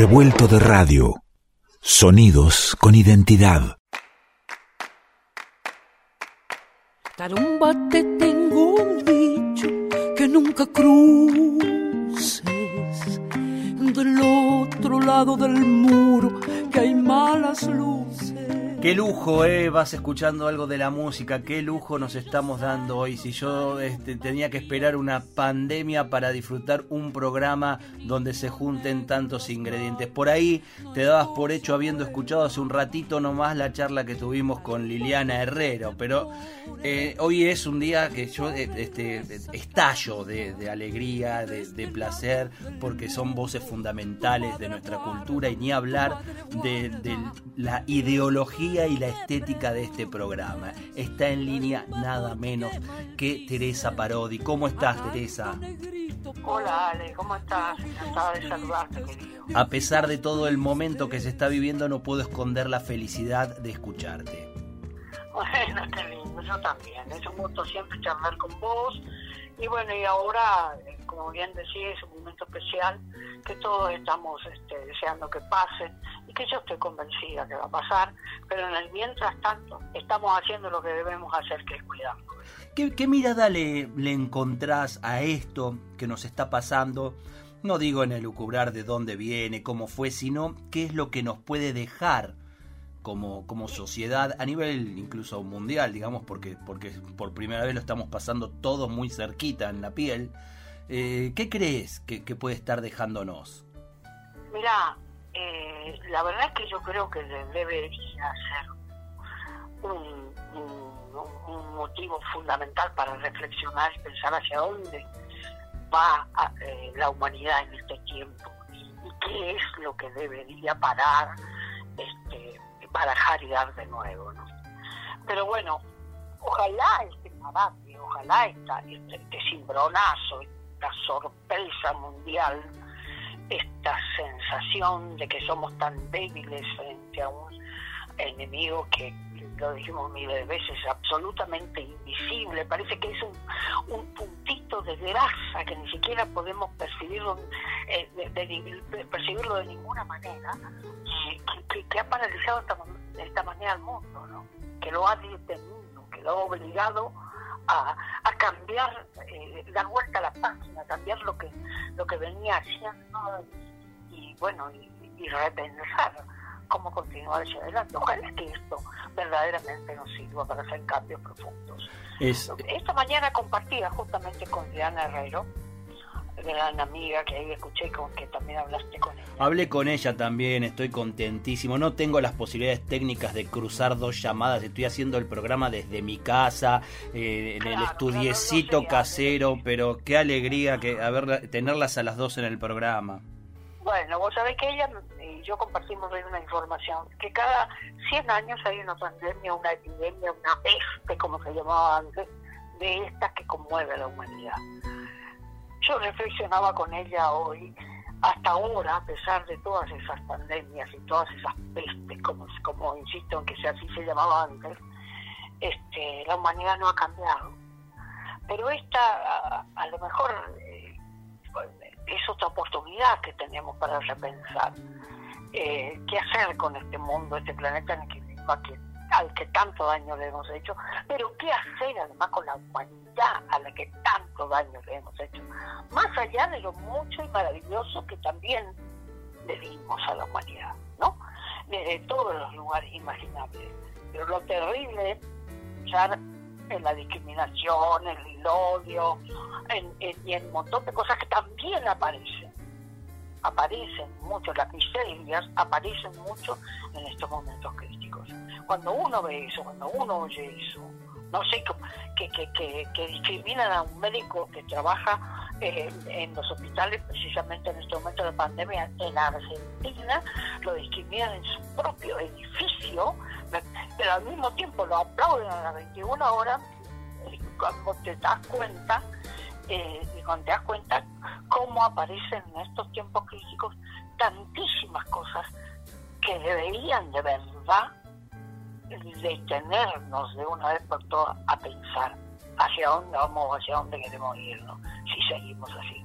revuelto de radio. Sonidos con identidad. Tarumba, te tengo un dicho que nunca cruces del otro lado del muro que hay malas luces. Qué lujo, eh, vas escuchando algo de la música, qué lujo nos estamos dando hoy. Si yo este, tenía que esperar una pandemia para disfrutar un programa donde se junten tantos ingredientes. Por ahí te dabas por hecho habiendo escuchado hace un ratito nomás la charla que tuvimos con Liliana Herrero, pero eh, hoy es un día que yo eh, este, estallo de, alegría, de, de, placer, porque son voces fundamentales de nuestra cultura y ni hablar de la ideología y la estética de este programa. Está en línea nada menos que Teresa Parodi. ¿Cómo estás, Teresa? Hola, Ale, ¿cómo estás? Encantada de saludarte, querido. A pesar de todo el momento que se está viviendo, no puedo esconder la felicidad de escucharte. Bueno, qué lindo, yo también. Es un gusto siempre charlar con vos. Y bueno, y ahora, eh, como bien decís, es un momento especial que todos estamos este, deseando que pase y que yo estoy convencida que va a pasar, pero en el mientras tanto estamos haciendo lo que debemos hacer, que es cuidarnos. ¿Qué, mirada le, le encontrás a esto que nos está pasando? No digo en el lucubrar de dónde viene, cómo fue, sino qué es lo que nos puede dejar como, como sociedad, a nivel incluso mundial, digamos, porque, porque por primera vez lo estamos pasando todo muy cerquita en la piel. Eh, ¿Qué crees que, puede estar dejándonos? Mira, eh, la verdad es que yo creo que debería ser un, motivo fundamental para reflexionar y pensar hacia dónde va eh, la humanidad en este tiempo y, qué es lo que debería parar, este, barajar y dar de nuevo. ¿no? Pero bueno, ojalá este parate, ojalá esta, este, este cimbronazo, esta sorpresa mundial esta sensación de que somos tan débiles frente a un enemigo que lo dijimos miles de veces, absolutamente invisible, parece que es un, puntito de grasa que ni siquiera podemos percibirlo, eh, de, percibirlo de ninguna manera, que, ha paralizado de esta, manera al mundo, ¿no? que lo ha detenido, que lo ha obligado a, cambiar, eh, dar vuelta a la página, cambiar lo que lo que venía haciendo y, bueno, y, repensar cómo continuar hacia adelante. Ojalá que esto verdaderamente nos sirva para hacer cambios profundos. Esta mañana compartía justamente con Diana Herrero, gran amiga que ahí escuché con que también hablaste con ella. Hablé con ella también, estoy contentísimo. No tengo las posibilidades técnicas de cruzar dos llamadas. Estoy haciendo el programa desde mi casa, eh, en el estudiecito casero, pero qué alegría que haber, tenerlas a las dos en el programa. Bueno, vos sabés que ella y yo compartimos una información, que cada 100 años hay una pandemia, una epidemia, una peste, como se llamaba antes, de estas que conmueve a la humanidad yo reflexionaba con ella hoy, hasta ahora, a pesar de todas esas pandemias y todas esas pestes, como, como insisto en que así se llamaba antes, este, la humanidad no ha cambiado. Pero esta, a, lo mejor, eh, es otra oportunidad que tenemos para repensar eh, qué hacer con este mundo, este planeta en el que, al que tanto daño le hemos hecho, pero qué hacer además con la humanidad a la que tanto daño le hemos hecho, más allá de lo mucho y maravilloso que también le dimos a la humanidad, ¿no? Desde todos los lugares imaginables. Pero lo terrible es en la discriminación, en el odio, en, y en un montón de cosas que también aparecen. Aparecen mucho, las miserias aparecen mucho en estos momentos críticos. Cuando uno ve eso, cuando uno oye eso, no sé, que, que, que, discriminan a un médico que trabaja eh, en los hospitales precisamente en este momento de pandemia en Argentina, lo discriminan en su propio edificio, pero al mismo tiempo lo aplauden a las 21 horas cuando te das cuenta, eh, y cuando te das cuenta cómo aparecen en estos tiempos críticos tantísimas cosas que deberían de verdad detenernos de una vez por todas a pensar hacia dónde vamos, hacia dónde queremos irnos, si seguimos así.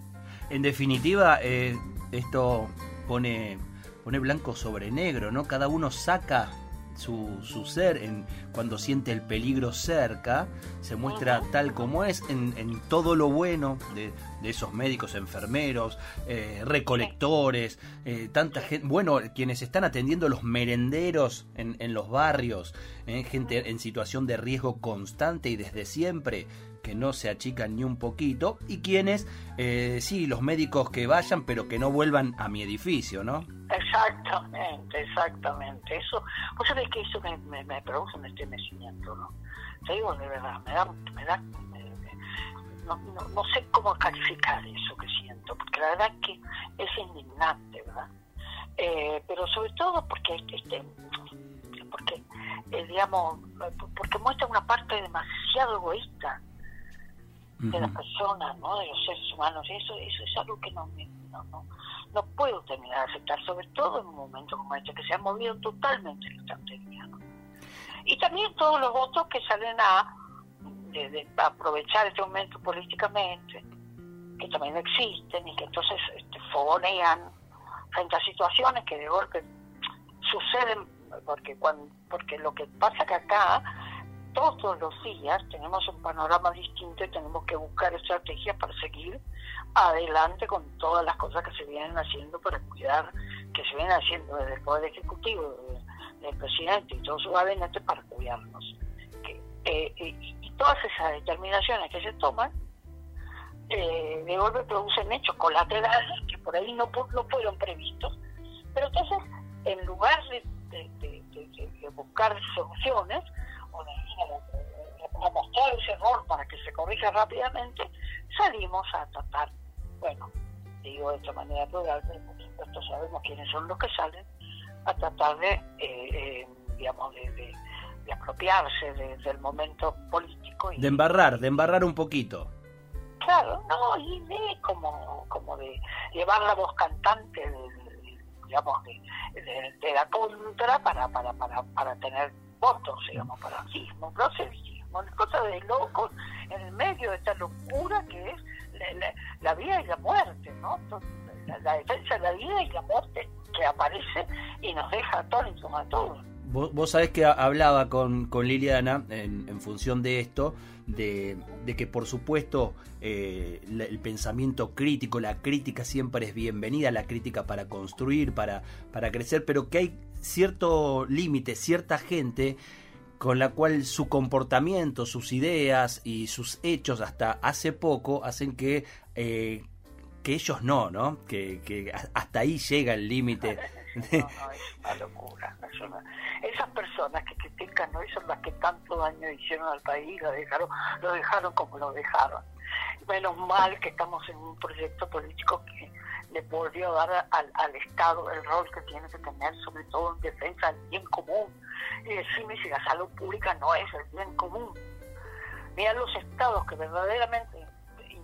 En definitiva, eh, esto pone pone blanco sobre negro, ¿no? Cada uno saca su, su ser en, cuando siente el peligro cerca, se muestra tal como es en, en todo lo bueno de, de esos médicos, enfermeros, eh, recolectores, eh, tanta gente, bueno, quienes están atendiendo los merenderos en, en los barrios, eh, gente en situación de riesgo constante y desde siempre que no se achican ni un poquito y quienes, eh, sí, los médicos que vayan pero que no vuelvan a mi edificio, ¿no? Exactamente, exactamente. Eso, vos sabés que eso me, me, me produce un estremecimiento, ¿no? Te digo de verdad, me da, me da, no, no, no sé cómo calificar eso que siento, porque la verdad que es indignante, ¿verdad? Eh, pero sobre todo porque, este, porque eh, digamos, porque muestra una parte demasiado egoísta de las personas, ¿no? de los seres humanos. Y eso, eso es algo que no, no, no, no puedo terminar de aceptar, sobre todo en un momento como este, que se ha movido totalmente la estantería. ¿no? Y también todos los votos que salen a, de- de aprovechar este momento políticamente, que también existen y que entonces este, fogonean frente a situaciones que de golpe suceden, porque, cuando, porque lo que pasa que acá todos los días tenemos un panorama distinto y tenemos que buscar estrategias para seguir adelante con todas las cosas que se vienen haciendo para cuidar, que se vienen haciendo desde el Poder Ejecutivo, desde el presidente y todo su gabinete para cuidarnos. Que, eh, y, todas esas determinaciones que se toman, eh, de golpe producen hechos colaterales que por ahí no, no fueron previstos. Pero entonces, en lugar de buscar soluciones, o de, de- de- de mostrar ese error para que se corrija rápidamente, salimos a tratar, bueno, digo de esta manera plural, pero por supuesto sabemos quiénes son los que salen, a tratar de, eh, eh, digamos, de, de- de apropiarse de- del momento político. Y, De embarrar, de embarrar un poquito. Claro, no, y de como, como de llevar la voz cantante de, de- digamos, de, de- de la contra para, para, para, para tener votos, digamos, para proselitismo, una cosa de locos en el medio de esta locura que es la vida y la muerte, ¿no? La, la defensa de la vida y la muerte que aparece y nos deja atónitos a todos. Vos, vos sabés que hablaba con, con Liliana en, función de esto, de, de que por supuesto eh, el pensamiento crítico, la crítica siempre es bienvenida, la crítica para construir, para, para crecer, pero que hay cierto límite, cierta gente con la cual su comportamiento, sus ideas y sus hechos hasta hace poco hacen que, eh, que ellos no, ¿no? Que, que hasta ahí llega el límite. No, no, es una locura. es Esas personas que critican hoy son las que tanto daño hicieron al país, lo dejaron, lo dejaron como lo dejaron. Menos mal que estamos en un proyecto político que le volvió a dar al, al Estado el rol que tiene que tener, sobre todo en defensa del bien común. Y decirme si la salud pública no es el bien común. Mira los estados que verdaderamente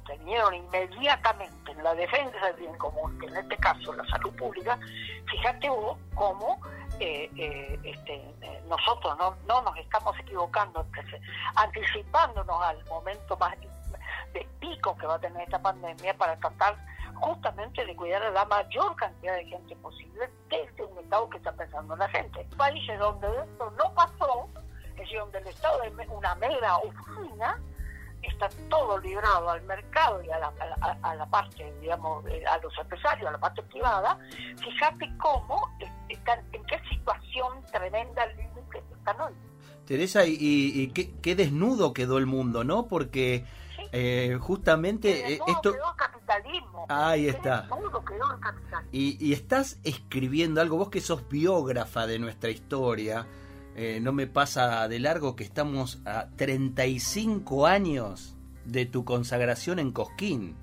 intervinieron inmediatamente en la defensa del bien común, que en este caso la salud pública, fíjate vos cómo eh, eh, este, eh, nosotros no, no nos estamos equivocando, anticipándonos al momento más de pico que va a tener esta pandemia para tratar justamente de cuidar a la mayor cantidad de gente posible desde un Estado que está pensando en la gente. Países donde esto no pasó, es decir, donde el Estado es una mera oficina, está todo librado al mercado y a la, a la, a la parte, digamos, a los empresarios, a la parte privada, fíjate cómo están, en qué situación tremenda están hoy. Teresa, y, y- y qué, qué desnudo quedó el mundo, ¿no? Porque Sí. eh, justamente eh, esto... quedó el capitalismo. Ahí está. desnudo quedó el capitalismo. Y, y estás escribiendo algo, vos que sos biógrafa de nuestra historia, eh, no me pasa de largo que estamos a 35 años de tu consagración en Cosquín,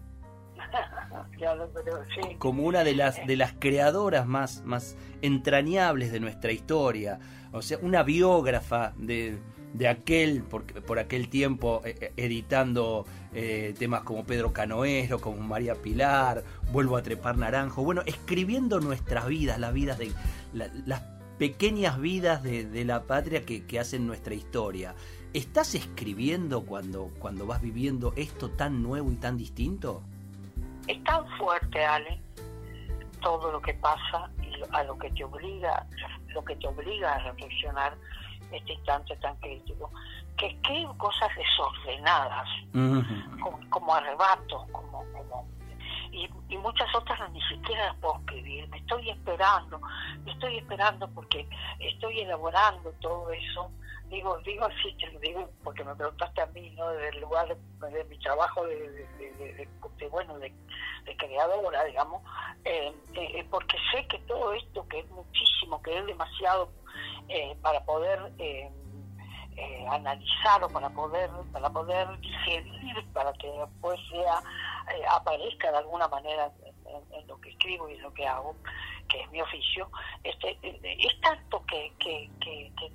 sí. como una de las, de las creadoras más, más entrañables de nuestra historia, o sea, una biógrafa de, de aquel, por, por aquel tiempo, eh, eh, editando eh, temas como Pedro Canoero, como María Pilar, Vuelvo a trepar naranjo, bueno, escribiendo nuestras vidas, las vidas de la- las pequeñas vidas de, de la patria que, que hacen nuestra historia. ¿Estás escribiendo cuando, cuando vas viviendo esto tan nuevo y tan distinto? Es tan fuerte, Ale, todo lo que pasa y a lo que te obliga, lo que te obliga a reflexionar este instante tan crítico, que escribo cosas desordenadas, como, arrebatos, como, como y, y, muchas otras ni siquiera las puedo escribir. Me estoy esperando, me estoy esperando porque estoy elaborando todo eso digo digo así digo porque me preguntaste a mí no desde el lugar de, mi trabajo de, bueno de, creadora digamos eh, eh, porque sé que todo esto que es muchísimo que es demasiado eh, para poder analizar o para poder para poder digerir para que después sea aparezca de alguna manera en, lo que escribo y en lo que hago que es mi oficio este es tanto que, que, que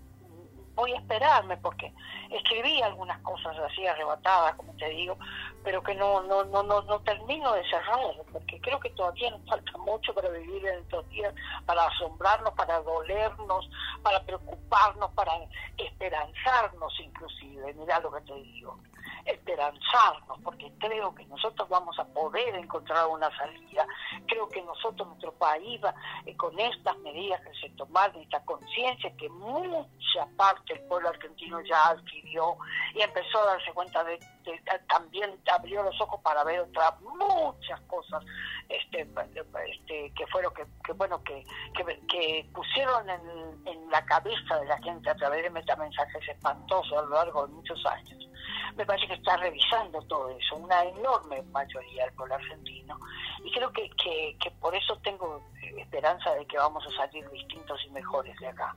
voy a esperarme porque escribí algunas cosas así arrebatadas, como te digo, pero que no no no no, no termino de cerrar, porque creo que todavía nos falta mucho para vivir en estos días, para asombrarnos, para dolernos, para preocuparnos, para esperanzarnos inclusive, mira lo que te digo esperanzarnos, porque creo que nosotros vamos a poder encontrar una salida. Creo que nosotros, nuestro país, va, eh, con estas medidas que se tomaron, esta conciencia que mucha parte del pueblo argentino ya adquirió y empezó a darse cuenta de, que también abrió los ojos para ver otras muchas cosas este, este que fue lo que, bueno que, que, pusieron en, en la cabeza de la gente a través de metamensajes espantosos a lo largo de muchos años me parece que está revisando todo eso, una enorme mayoría del pueblo argentino. Y creo que, que, por eso tengo esperanza de que vamos a salir distintos y mejores de acá.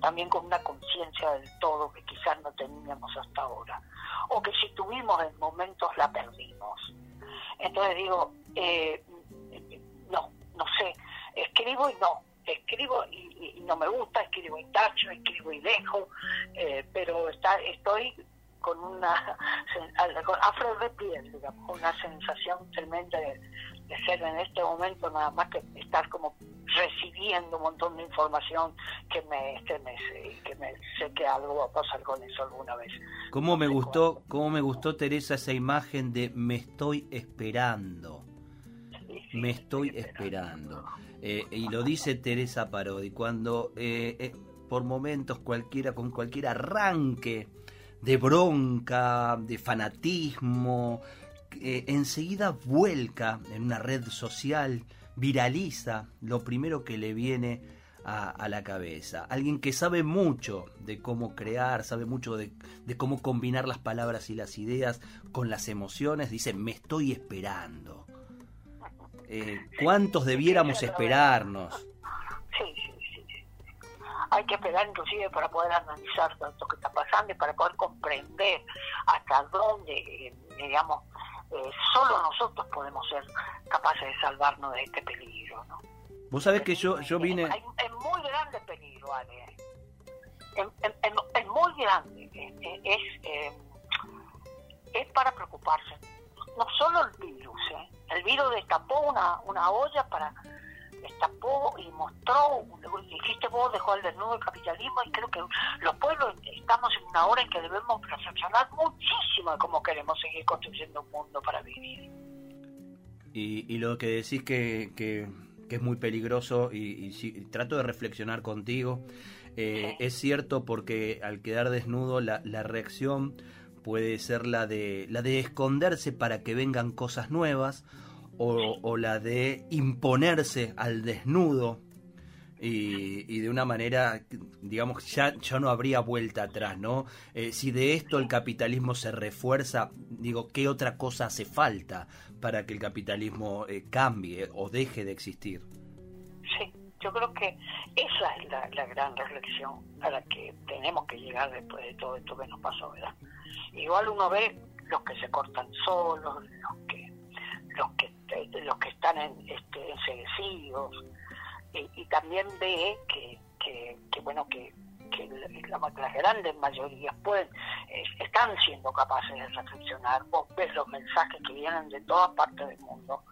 También con una conciencia del todo que quizás no teníamos hasta ahora. O que si tuvimos en momentos la perdimos. Entonces digo, eh, no, no sé, escribo y no, escribo y, no me gusta, escribo y tacho, escribo y dejo, eh, pero está, estoy con una afro de piel, digamos, una sensación tremenda de, ser en este momento nada más que estar como recibiendo un montón de información que me estremece y que me sé que algo va a pasar con eso alguna vez. ¿Cómo me gustó, cómo me gustó Teresa esa imagen de me estoy esperando? me estoy esperando. Eh, y lo dice Teresa Parodi, cuando eh, eh, por momentos cualquiera, con cualquier arranque de bronca, de fanatismo, enseguida vuelca en una red social, viraliza lo primero que le viene a, la cabeza. Alguien que sabe mucho de cómo crear, sabe mucho de, cómo combinar las palabras y las ideas con las emociones, dice, me estoy esperando. Eh, ¿Cuántos debiéramos esperarnos? Hay que esperar inclusive para poder analizar todo lo que está pasando y para poder comprender hasta dónde, eh, digamos, eh, solo nosotros podemos ser capaces de salvarnos de este peligro. ¿no? Vos sabés que yo, yo vine... Es, muy grande el peligro, Ale. Es, muy grande. Es, es para preocuparse. No solo el virus, ¿eh? el virus destapó una, una olla para destapó y mostró, dijiste vos, dejó al desnudo el capitalismo y creo que los pueblos estamos en una hora en que debemos reflexionar muchísimo de cómo queremos seguir construyendo un mundo para vivir. Y, y lo que decís que, que, es muy peligroso y, trato de reflexionar contigo, eh, es cierto porque al quedar desnudo la, la reacción puede ser la de la de esconderse para que vengan cosas nuevas o, la de imponerse al desnudo y, de una manera, digamos, ya, ya no habría vuelta atrás, ¿no? Eh, si de esto el capitalismo se refuerza, digo, ¿qué otra cosa hace falta para que el capitalismo eh, cambie o deje de existir? Sí, yo creo que esa es la, la, gran reflexión a la que tenemos que llegar después de todo esto que nos pasó, ¿verdad? Igual uno ve los que se cortan solos, los que los que los que están en, este, enseguecidos y, también ve que, que, bueno que, que las grandes mayorías pueden están siendo capaces de reflexionar vos ves los mensajes que vienen de todas partes del mundo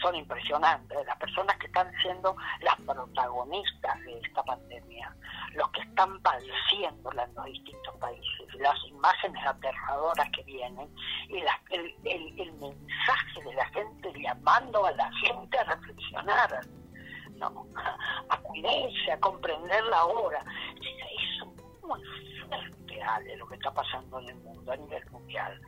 son impresionantes las personas que están siendo las protagonistas de esta pandemia los que están padeciéndola en los distintos países las imágenes aterradoras que vienen y el, el, el mensaje de la gente llamando a la gente a reflexionar ¿no? A cuidarse, a comprender la hora. Fuerte, Ale, lo que está pasando en el mundo a nivel mundial.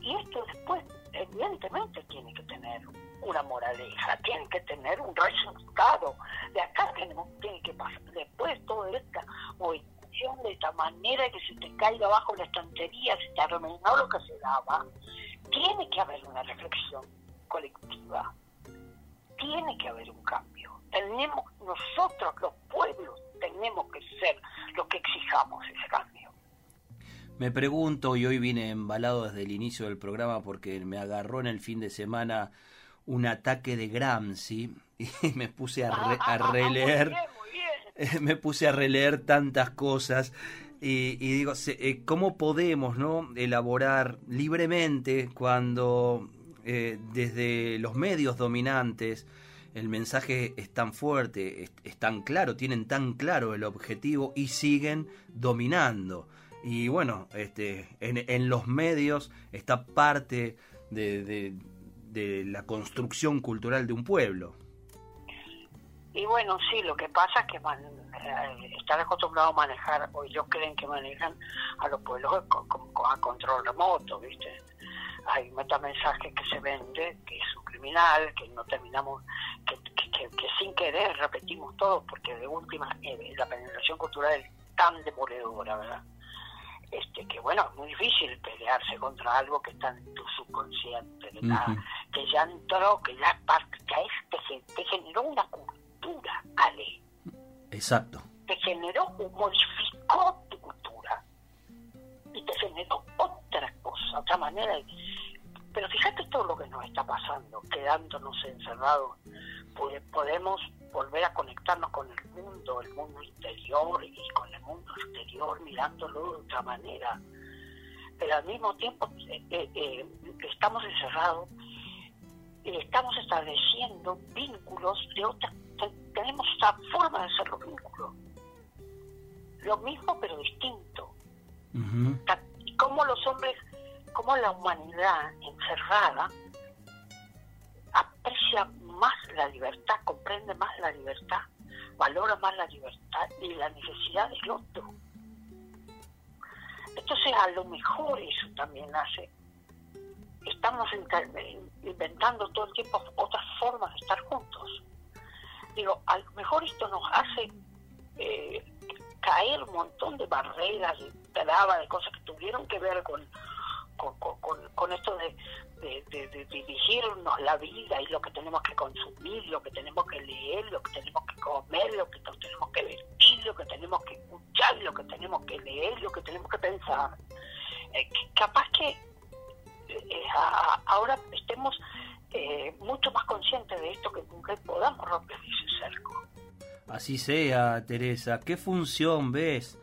Y esto después, evidentemente, tiene que tener una moraleja, tiene que tener un resultado. De acá tenemos, tiene que pasar, después toda esta movilización de esta manera que se te caiga abajo la estantería, se te arruinó lo que se daba, tiene que haber una reflexión colectiva, tiene que haber un cambio. Tenemos nosotros, los pueblos, tenemos que ser los que exijamos ese cambio. Me pregunto, y hoy vine embalado desde el inicio del programa porque me agarró en el fin de semana un ataque de Gramsci y me puse a, releer, me puse a releer tantas cosas y, digo, eh, ¿cómo podemos no elaborar libremente cuando eh, desde los medios dominantes el mensaje es tan fuerte, es, tan claro, tienen tan claro el objetivo y siguen dominando? Y bueno, este, en, los medios está parte de la construcción cultural de un pueblo. Y bueno, sí, lo que pasa es que eh, están acostumbrados a manejar, o ellos creen que manejan a los pueblos a control remoto, ¿viste? Hay metamensajes que se vende, que es un criminal, que no terminamos, que, que, sin querer repetimos todo, porque de última eh, la penetración cultural es tan demoledora, ¿verdad? este que bueno, es muy difícil pelearse contra algo que está en tu subconsciente, que ya entró, que ya parte, que te, generó una cultura, Ale. Exacto. Te generó, modificó tu cultura y te generó otra cosa, otra manera de... Fíjate todo lo que nos está pasando, quedándonos encerrados, pues podemos volver a conectarnos con el mundo, el mundo interior y con el mundo exterior mirándolo de otra manera. Pero al mismo tiempo eh, eh, eh, estamos encerrados y estamos estableciendo vínculos de otra, tenemos otra forma de hacer los vínculos. Lo mismo pero distinto. Cómo los hombres, cómo la humanidad encerrada aprecia más la libertad, comprende más la libertad, valora más la libertad y la necesidad del otro. Entonces a lo mejor eso también hace. Estamos inventando todo el tiempo otras formas de estar juntos. Digo, a lo mejor esto nos hace eh, caer un montón de barreras, de trabas, de cosas que tuvieron que ver con, con esto de, de, dirigirnos la vida y lo que tenemos que consumir, lo que tenemos que leer, lo que tenemos que comer, lo que tenemos que vestir, lo que tenemos que escuchar, lo que tenemos que leer, lo que tenemos que pensar. Eh, capaz que eh, ahora estemos eh, mucho más conscientes de esto que nunca podamos romper ese cerco. Así sea, Teresa. ¿Qué función ves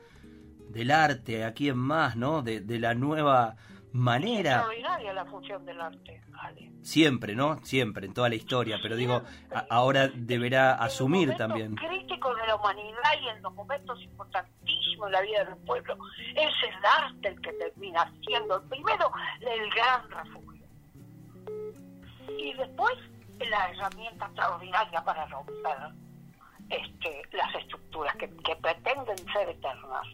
del arte aquí en más, no? De, de la nueva manera. extraordinaria la función del arte, Siempre, ¿no? Siempre, en toda la historia, pero digo, ahora deberá asumir también. crítico de la humanidad y en los momentos importantísimos de la vida del pueblo, es el arte el que termina siendo el primero el gran refugio. Y después la herramienta extraordinaria para romper este, las estructuras que, que pretenden ser eternas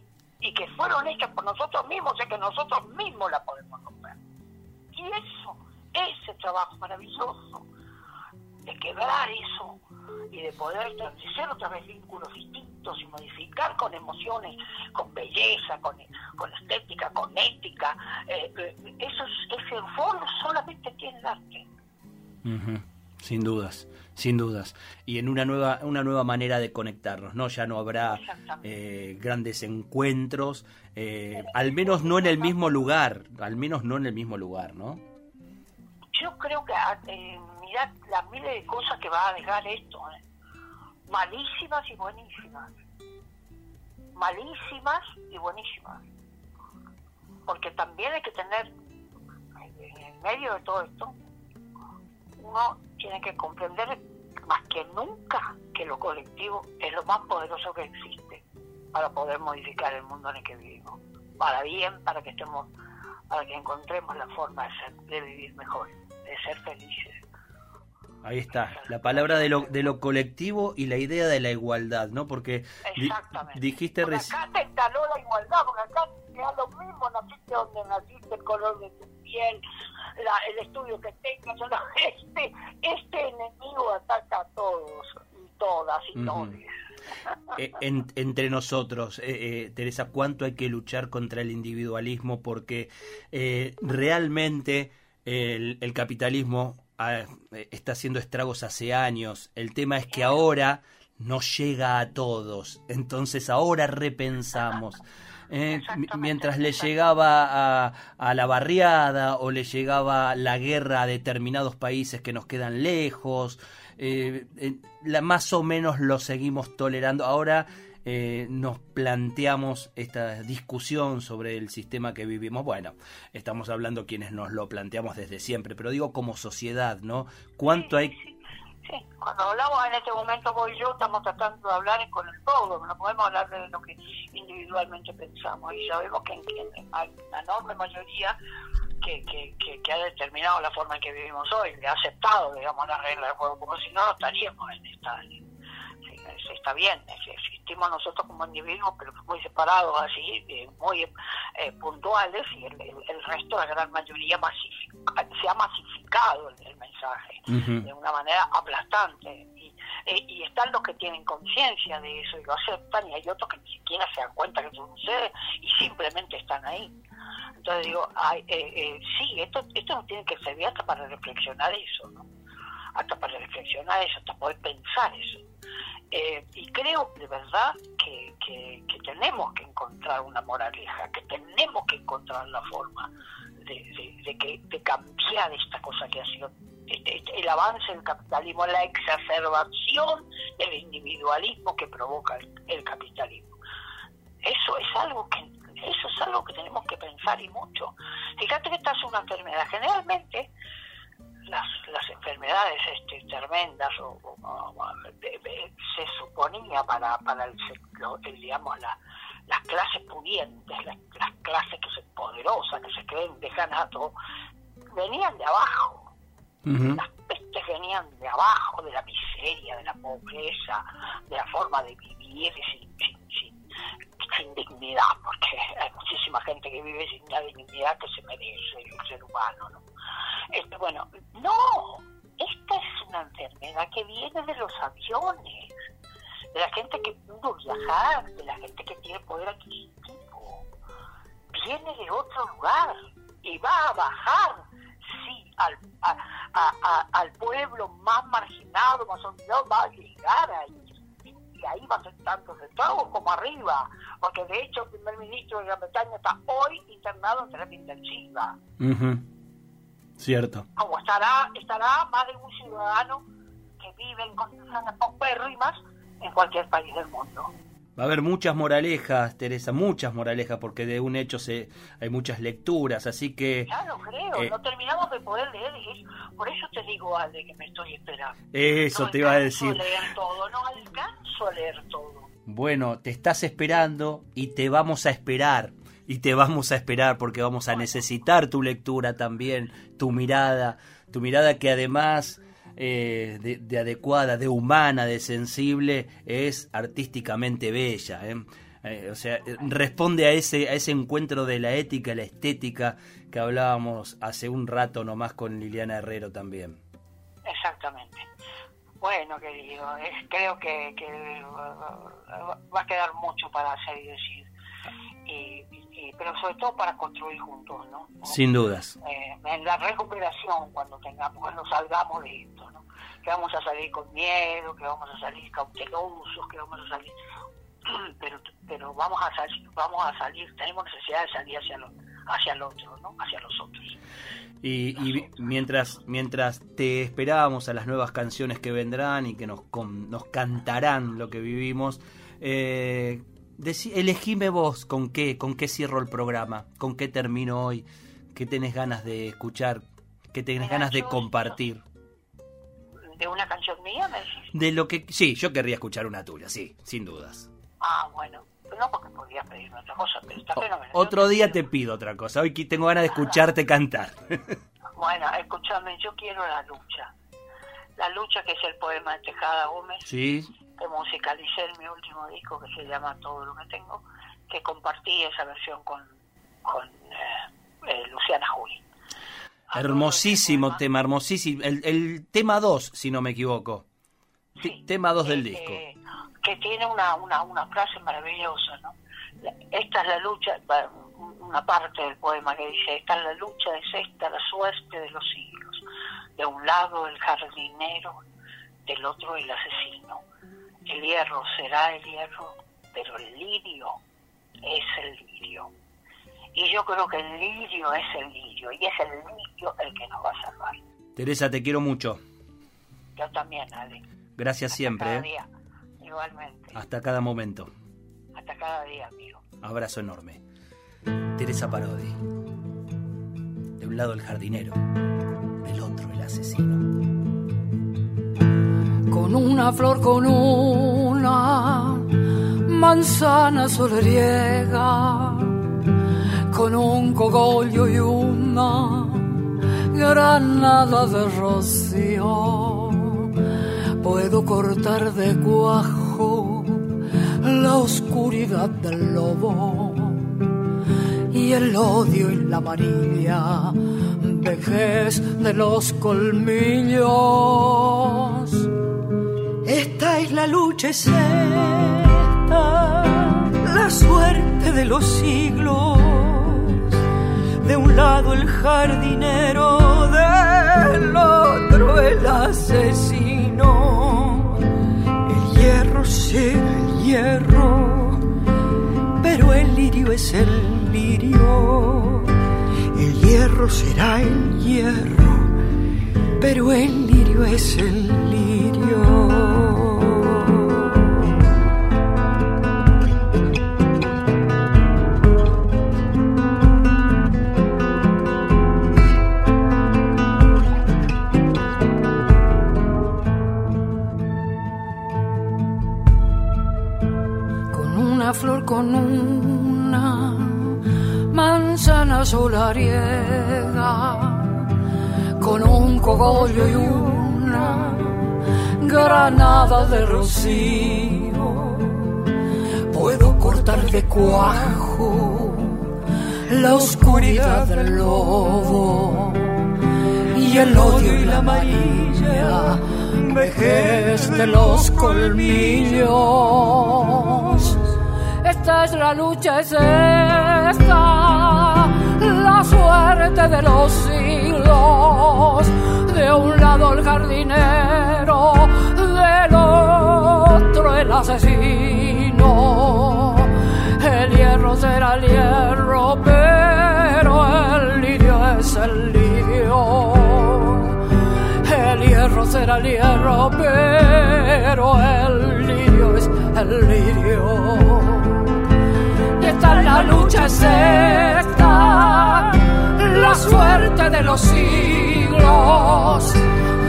y que fueron hechas por nosotros mismos, o que nosotros mismos la podemos romper. Y eso, ese trabajo maravilloso de quebrar eso y de poder establecer otra vez vínculos distintos y modificar con emociones, con belleza, con, con estética, con ética, eh, eh, eso es, ese foro solamente tiene el arte. Sin dudas, sin dudas. Y en una nueva, una nueva manera de conectarnos, ¿no? Ya no habrá eh, grandes encuentros, eh, al menos no en el mismo lugar, al menos no en el mismo lugar, ¿no? Yo creo que, ah, eh, mirad las miles de cosas que va a dejar esto, ¿eh? malísimas y buenísimas. Malísimas y buenísimas. Porque también hay que tener, en medio de todo esto, uno tiene que comprender más que nunca que lo colectivo es lo más poderoso que existe para poder modificar el mundo en el que vivimos. Para bien, para que estemos, para que encontremos la forma de, ser, de vivir mejor, de ser felices. Ahí está, la palabra de lo, de lo colectivo y la idea de la igualdad, ¿no? Porque dijiste recién... Acá te instaló la igualdad, porque acá te da lo mismo, naciste donde naciste, el color de tu piel, el estudio que tengas, este, este enemigo ataca a todos y todas y todos. Eh, entre nosotros, eh, eh, Teresa, ¿cuánto hay que luchar contra el individualismo? Porque realmente el, el capitalismo está haciendo estragos hace años. El tema es que ahora no llega a todos. Entonces ahora repensamos. Eh, mientras le llegaba a, a, la barriada o le llegaba la guerra a determinados países que nos quedan lejos, eh, eh, la, más o menos lo seguimos tolerando. Ahora eh, nos planteamos esta discusión sobre el sistema que vivimos. Bueno, estamos hablando quienes nos lo planteamos desde siempre, pero digo como sociedad, ¿no? ¿Cuánto hay... Sí, cuando hablamos en este momento vos y yo estamos tratando de hablar con el todo, no podemos hablar de lo que individualmente pensamos y sabemos que, hay una enorme mayoría que, que, que, ha determinado la forma en que vivimos hoy, que ha aceptado, digamos, las reglas del juego, porque si no, no estaríamos en esta... está bien, existimos nosotros como individuos, pero muy separados, así, eh, muy eh, puntuales, y el, resto, la gran mayoría, se ha masificado el, mensaje de una manera aplastante. Eh, y, están los que tienen conciencia de eso y lo aceptan, y hay otros que ni siquiera se dan cuenta que eso sucede y simplemente están ahí. Entonces digo, sí, esto, esto no tiene que servir hasta para reflexionar eso, ¿no? Hasta para reflexionar eso, hasta poder pensar eso. Eh, y creo de verdad que, que, tenemos que encontrar una moraleja, que tenemos que encontrar la forma de, de, que, de cambiar esta cosa que ha sido este, este, el avance del capitalismo, la exacerbación del individualismo que provoca el, capitalismo. Eso es algo que eso es algo que tenemos que pensar y mucho. Fíjate que esta es una enfermedad. Generalmente las, las enfermedades este, tremendas o, se suponía para, para el, digamos la, las clases pudientes, las, clases que se poderosas, que se creen decanato, venían de abajo. Las pestes venían de abajo, de la miseria, de la pobreza, de la forma de vivir sin, sin, sin, dignidad, porque hay muchísima gente que vive sin la dignidad que se merece el ser humano. ¿no? Este, bueno, no, esta es una enfermedad que viene de los aviones, de la gente que pudo viajar, de la gente que tiene poder adquisitivo. Viene de otro lugar y va a bajar, sí, al, al pueblo más marginado, más olvidado, va a llegar ahí. Y ahí va a ser tanto centavos como arriba, porque de hecho el primer ministro de Gran Bretaña está hoy internado en terapia intensiva. Cierto. Como estará, estará más de un ciudadano que vive en condiciones paupérrimas en cualquier país del mundo. Va a haber muchas moralejas, Teresa, muchas moralejas, porque de un hecho se hay muchas lecturas, así que... Ya lo creo, eh, no terminamos de poder leer, por eso te digo, Ale, que me estoy esperando. Eso te iba a decir. No leer todo, no alcanzo a leer todo. Bueno, te estás esperando y te vamos a esperar y te vamos a esperar porque vamos a necesitar tu lectura también, tu mirada, tu mirada que además eh, de, adecuada, de humana, de sensible, es artísticamente bella. ¿eh? Eh, o sea, responde a ese, a ese encuentro de la ética la estética que hablábamos hace un rato nomás con Liliana Herrero también. Exactamente. Bueno, querido, creo que, que, va a quedar mucho para hacer y decir. Y, pero sobre todo para construir juntos, ¿no? Sin dudas. Eh, en la recuperación, cuando tengamos, cuando salgamos de esto, ¿no? Que vamos a salir con miedo, que vamos a salir cautelosos, que vamos a salir, pero, pero vamos a salir, vamos a salir, tenemos necesidad de salir hacia lo, hacia el otro, ¿no? Hacia los otros. Y, y, mientras mientras te esperábamos a las nuevas canciones que vendrán y que nos, nos cantarán lo que vivimos, eh, elegime vos con qué, con qué cierro el programa, con qué termino hoy, qué tenés ganas de escuchar, qué tenés ganas de compartir. ¿De una canción mía me De lo que sí, yo querría escuchar una tuya, sí, sin dudas. Ah, bueno, no porque podrías pedirme otra cosa, pero está fenomenal. Otro día te pido otra cosa, hoy tengo ganas de escucharte cantar. bueno, escúchame, yo quiero la lucha. La lucha, que es el poema de Tejada Gómez, sí. Que musicalicé en mi último disco, que se llama Todo lo que tengo, que compartí esa versión con, con eh, eh, Luciana Juli. Hermosísimo tema, hermosísimo. El, el tema 2, si no me equivoco. tema 2 del disco. Que tiene una, una, una frase maravillosa, ¿no? Esta es la lucha, una parte del poema que dice, esta es la lucha, es esta la suerte de los siglos. De un lado el jardinero, del otro el asesino. El hierro será el hierro, pero el lirio es el lirio. Y yo creo que el lirio es el lirio, y es el lirio el que nos va a salvar. Teresa, te quiero mucho. Yo también, Ale. Gracias siempre. Cada ¿eh? día, igualmente. Hasta cada momento. Hasta cada día, amigo. Abrazo enorme. Teresa Parodi. De un lado el jardinero, del otro el asesino. Con una flor, con una manzana solariega, con un cogollo y una granada de rocío, puedo cortar de cuajo la oscuridad del lobo y el odio y la amarilla vejez de los colmillos. Esta es la lucha, es la suerte de los siglos. De un lado el jardinero, del otro el asesino. El hierro sí, el hierro, pero el lirio es el lirio. El hierro será el hierro, pero el lirio es el lirio. La oscuridad del lobo y el odio y la amarilla vejez de los colmillos. Esta es la lucha, es esta la suerte de los siglos. De un lado el jardinero, del otro el asesino. Lirio es el hierro será el hierro, pero el lirio es el lirio. Y esta es la lucha, es la suerte de los siglos.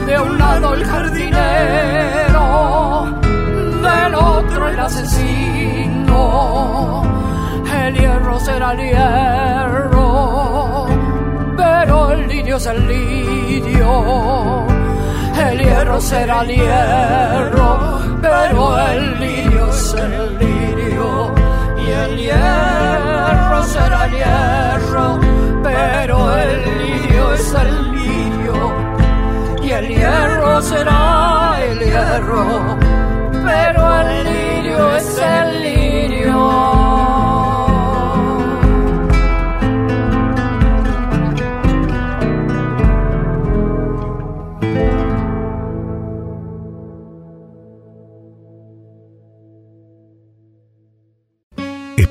De un lado el jardinero, del otro el asesino. El hierro será el hierro, pero el lirio es el lirio. El hierro será el hierro, pero el lirio es el lirio. Y el hierro será el hierro,